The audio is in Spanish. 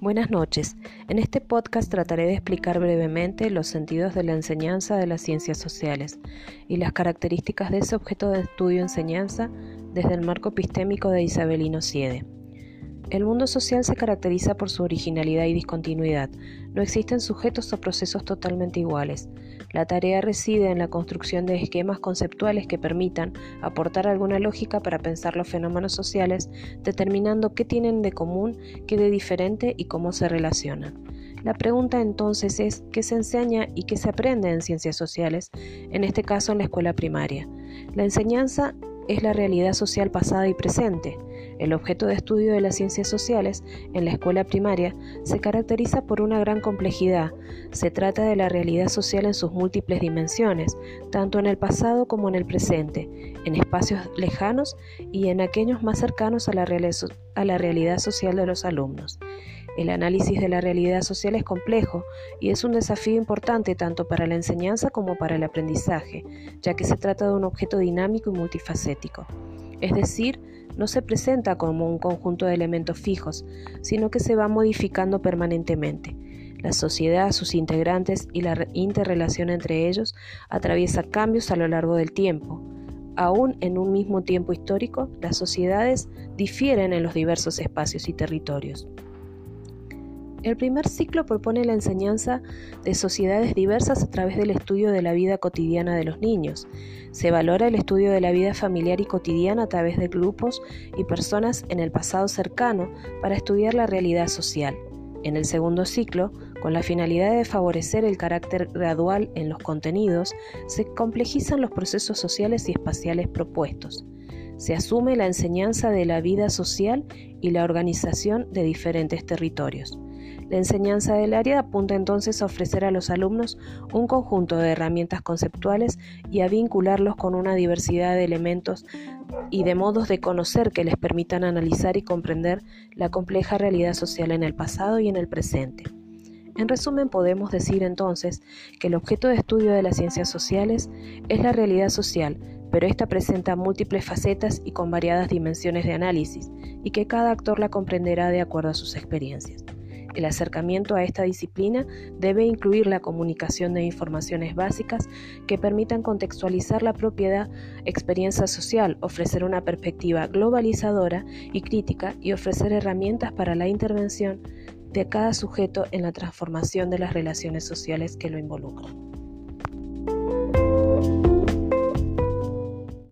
Buenas noches. En este podcast trataré de explicar brevemente los sentidos de la enseñanza de las ciencias sociales y las características de ese objeto de estudio enseñanza desde el marco epistémico de Isabelino Siede. El mundo social se caracteriza por su originalidad y discontinuidad. No existen sujetos o procesos totalmente iguales. La tarea reside en la construcción de esquemas conceptuales que permitan aportar alguna lógica para pensar los fenómenos sociales, determinando qué tienen de común, qué de diferente y cómo se relacionan. La pregunta entonces es qué se enseña y qué se aprende en ciencias sociales, en este caso en la escuela primaria. La enseñanza es la realidad social pasada y presente. El objeto de estudio de las ciencias sociales en la escuela primaria se caracteriza por una gran complejidad. Se trata de la realidad social en sus múltiples dimensiones, tanto en el pasado como en el presente, en espacios lejanos y en aquellos más cercanos a la, realidad social de los alumnos. El análisis de la realidad social es complejo y es un desafío importante tanto para la enseñanza como para el aprendizaje, ya que se trata de un objeto dinámico y multifacético. Es decir, no se presenta como un conjunto de elementos fijos, sino que se va modificando permanentemente. La sociedad, sus integrantes y la interrelación entre ellos atraviesa cambios a lo largo del tiempo. Aún en un mismo tiempo histórico, las sociedades difieren en los diversos espacios y territorios. El primer ciclo propone la enseñanza de sociedades diversas a través del estudio de la vida cotidiana de los niños. Se valora el estudio de la vida familiar y cotidiana a través de grupos y personas en el pasado cercano para estudiar la realidad social. En el segundo ciclo, con la finalidad de favorecer el carácter gradual en los contenidos, se complejizan los procesos sociales y espaciales propuestos. Se asume la enseñanza de la vida social y la organización de diferentes territorios. La enseñanza del área apunta entonces a ofrecer a los alumnos un conjunto de herramientas conceptuales y a vincularlos con una diversidad de elementos y de modos de conocer que les permitan analizar y comprender la compleja realidad social en el pasado y en el presente. En resumen, podemos decir entonces que el objeto de estudio de las ciencias sociales es la realidad social, pero esta presenta múltiples facetas y con variadas dimensiones de análisis, y que cada actor la comprenderá de acuerdo a sus experiencias. El acercamiento a esta disciplina debe incluir la comunicación de informaciones básicas que permitan contextualizar la propiedad experiencia social, ofrecer una perspectiva globalizadora y crítica y ofrecer herramientas para la intervención de cada sujeto en la transformación de las relaciones sociales que lo involucran.